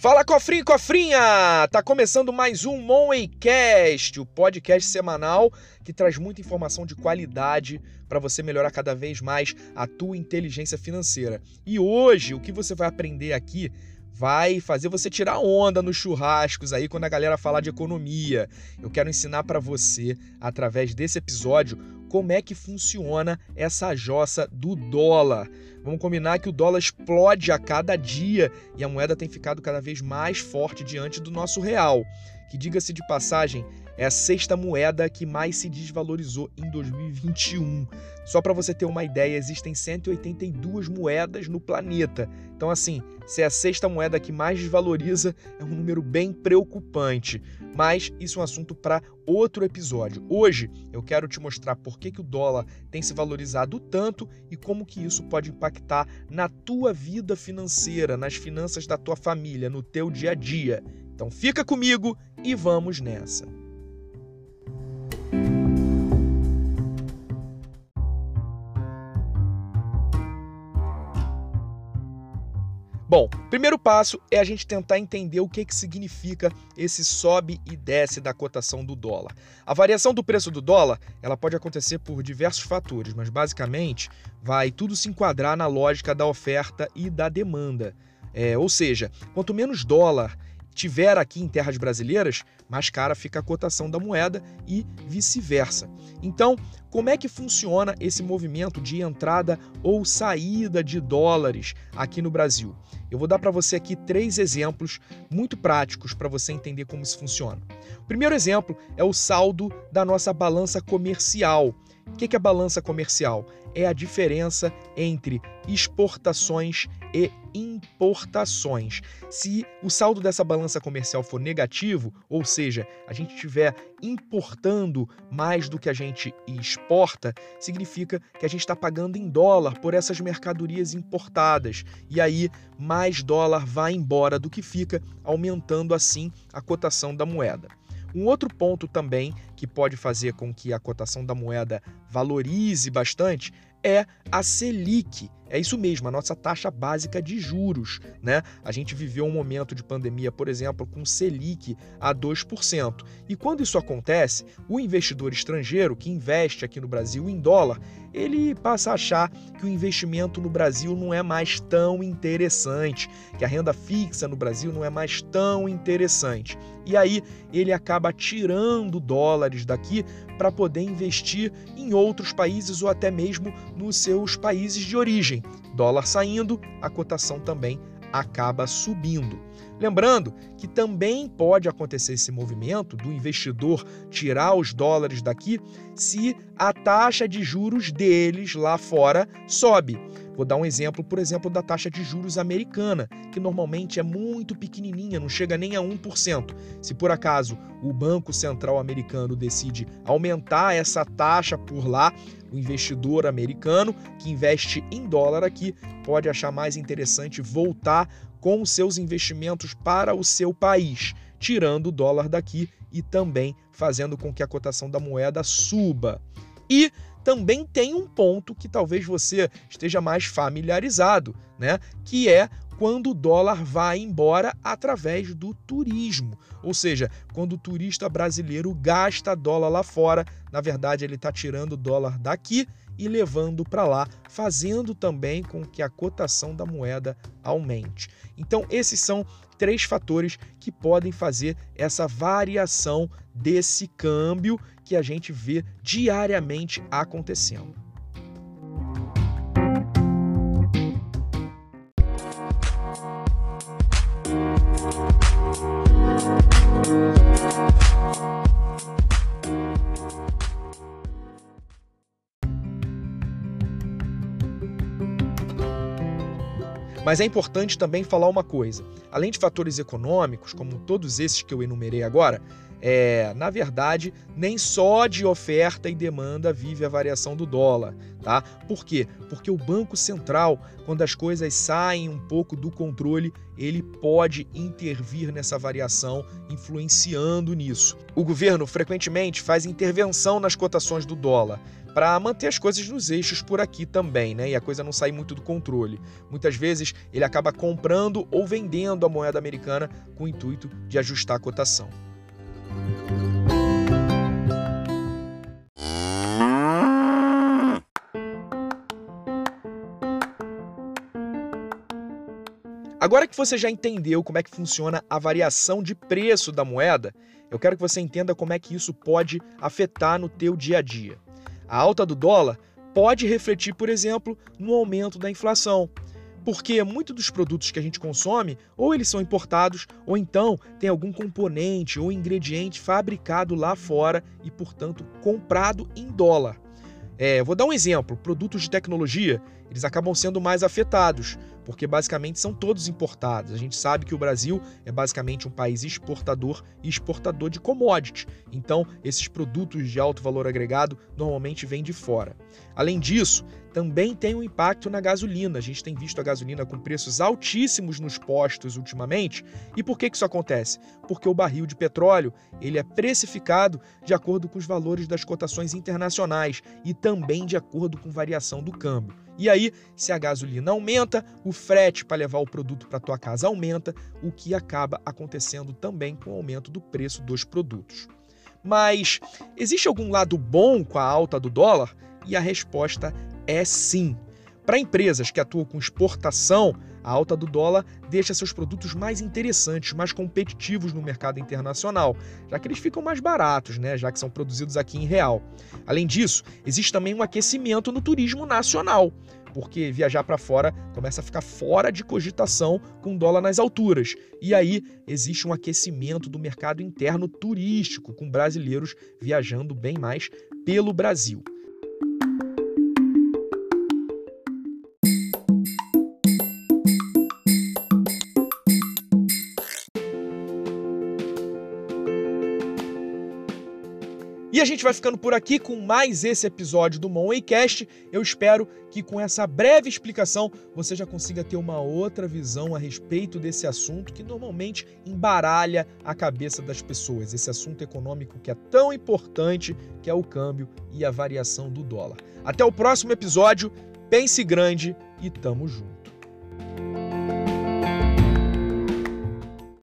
Fala cofrinho cofrinha! Tá começando mais um Moneycast, o podcast semanal que traz muita informação de qualidade para você melhorar cada vez mais a tua inteligência financeira. E hoje o que você vai aprender aqui vai fazer você tirar onda nos churrascos aí quando a galera falar de economia. Eu quero ensinar para você através desse episódio como é que funciona essa jossa do dólar. Vamos combinar que o dólar explode a cada dia e a moeda tem ficado cada vez mais forte diante do nosso real, que diga-se de passagem, é a sexta moeda que mais se desvalorizou em 2021. Só para você ter uma ideia, existem 182 moedas no planeta. Então, assim, se é a sexta moeda que mais desvaloriza, é um número bem preocupante. Mas isso é um assunto para outro episódio. Hoje eu quero te mostrar por que, que o dólar tem se valorizado tanto e como que isso pode impactar na tua vida financeira, nas finanças da tua família, no teu dia a dia. Então fica comigo e vamos nessa. Primeiro passo é a gente tentar entender o que, que significa esse sobe e desce da cotação do dólar. A variação do preço do dólar ela pode acontecer por diversos fatores, mas basicamente vai tudo se enquadrar na lógica da oferta e da demanda. É, ou seja, quanto menos dólar tiver aqui em terras brasileiras, mais cara fica a cotação da moeda e vice-versa. Então, como é que funciona esse movimento de entrada ou saída de dólares aqui no Brasil? Eu vou dar para você aqui três exemplos muito práticos para você entender como isso funciona. O primeiro exemplo é o saldo da nossa balança comercial. O que é balança comercial? É a diferença entre exportações e importações. Se o saldo dessa balança comercial for negativo, ou seja, a gente estiver importando mais do que a gente exporta, significa que a gente está pagando em dólar por essas mercadorias importadas. E aí, mais dólar vai embora do que fica, aumentando assim a cotação da moeda. Um outro ponto também que pode fazer com que a cotação da moeda valorize bastante é a Selic. É isso mesmo, a nossa taxa básica de juros. Né? A gente viveu um momento de pandemia, por exemplo, com Selic a 2%. E quando isso acontece, o investidor estrangeiro que investe aqui no Brasil em dólar, ele passa a achar que o investimento no Brasil não é mais tão interessante, que a renda fixa no Brasil não é mais tão interessante. E aí ele acaba tirando dólares daqui para poder investir em outros países ou até mesmo nos seus países de origem. Dólar saindo, a cotação também acaba subindo. Lembrando que também pode acontecer esse movimento do investidor tirar os dólares daqui se a taxa de juros deles lá fora sobe. Vou dar um exemplo, por exemplo, da taxa de juros americana, que normalmente é muito pequenininha, não chega nem a 1%. Se por acaso o Banco Central americano decide aumentar essa taxa por lá, o investidor americano que investe em dólar aqui pode achar mais interessante voltar com os seus investimentos para o seu país, tirando o dólar daqui e também fazendo com que a cotação da moeda suba. E também tem um ponto que talvez você esteja mais familiarizado, né? Que é quando o dólar vai embora através do turismo. Ou seja, quando o turista brasileiro gasta dólar lá fora, na verdade ele está tirando dólar daqui e levando para lá, fazendo também com que a cotação da moeda aumente. Então, esses são três fatores que podem fazer essa variação desse câmbio que a gente vê diariamente acontecendo. Mas é importante também falar uma coisa: além de fatores econômicos, como todos esses que eu enumerei agora, É, na verdade, nem só de oferta e demanda vive a variação do dólar, tá? Por quê? Porque o Banco Central, quando as coisas saem um pouco do controle, ele pode intervir nessa variação, influenciando nisso. O governo frequentemente faz intervenção nas cotações do dólar para manter as coisas nos eixos por aqui também, né? E a coisa não sair muito do controle. Muitas vezes ele acaba comprando ou vendendo a moeda americana com o intuito de ajustar a cotação. Agora que você já entendeu como é que funciona a variação de preço da moeda, eu quero que você entenda como é que isso pode afetar no teu dia a dia. A alta do dólar pode refletir, por exemplo, no aumento da inflação, porque muitos dos produtos que a gente consome, ou eles são importados, ou então tem algum componente ou ingrediente fabricado lá fora e, portanto, comprado em dólar. É, vou dar um exemplo: produtos de tecnologia eles acabam sendo mais afetados, porque basicamente são todos importados. A gente sabe que o Brasil é basicamente um país exportador e exportador de commodities. Então, esses produtos de alto valor agregado normalmente vêm de fora. Além disso, também tem um impacto na gasolina. A gente tem visto a gasolina com preços altíssimos nos postos ultimamente. E por que isso acontece? Porque o barril de petróleo ele é precificado de acordo com os valores das cotações internacionais e também de acordo com variação do câmbio. E aí, se a gasolina aumenta, o frete para levar o produto para tua casa aumenta, o que acaba acontecendo também com o aumento do preço dos produtos. Mas existe algum lado bom com a alta do dólar? E a resposta é sim. Para empresas que atuam com exportação, a alta do dólar deixa seus produtos mais interessantes, mais competitivos no mercado internacional, já que eles ficam mais baratos, né, já que são produzidos aqui em real. Além disso, existe também um aquecimento no turismo nacional, porque viajar para fora começa a ficar fora de cogitação com dólar nas alturas. E aí existe um aquecimento do mercado interno turístico, com brasileiros viajando bem mais pelo Brasil. E a gente vai ficando por aqui com mais esse episódio do Monwaycast. Eu espero que com essa breve explicação você já consiga ter uma outra visão a respeito desse assunto que normalmente embaralha a cabeça das pessoas. Esse assunto econômico que é tão importante, que é o câmbio e a variação do dólar. Até o próximo episódio. Pense grande e tamo junto.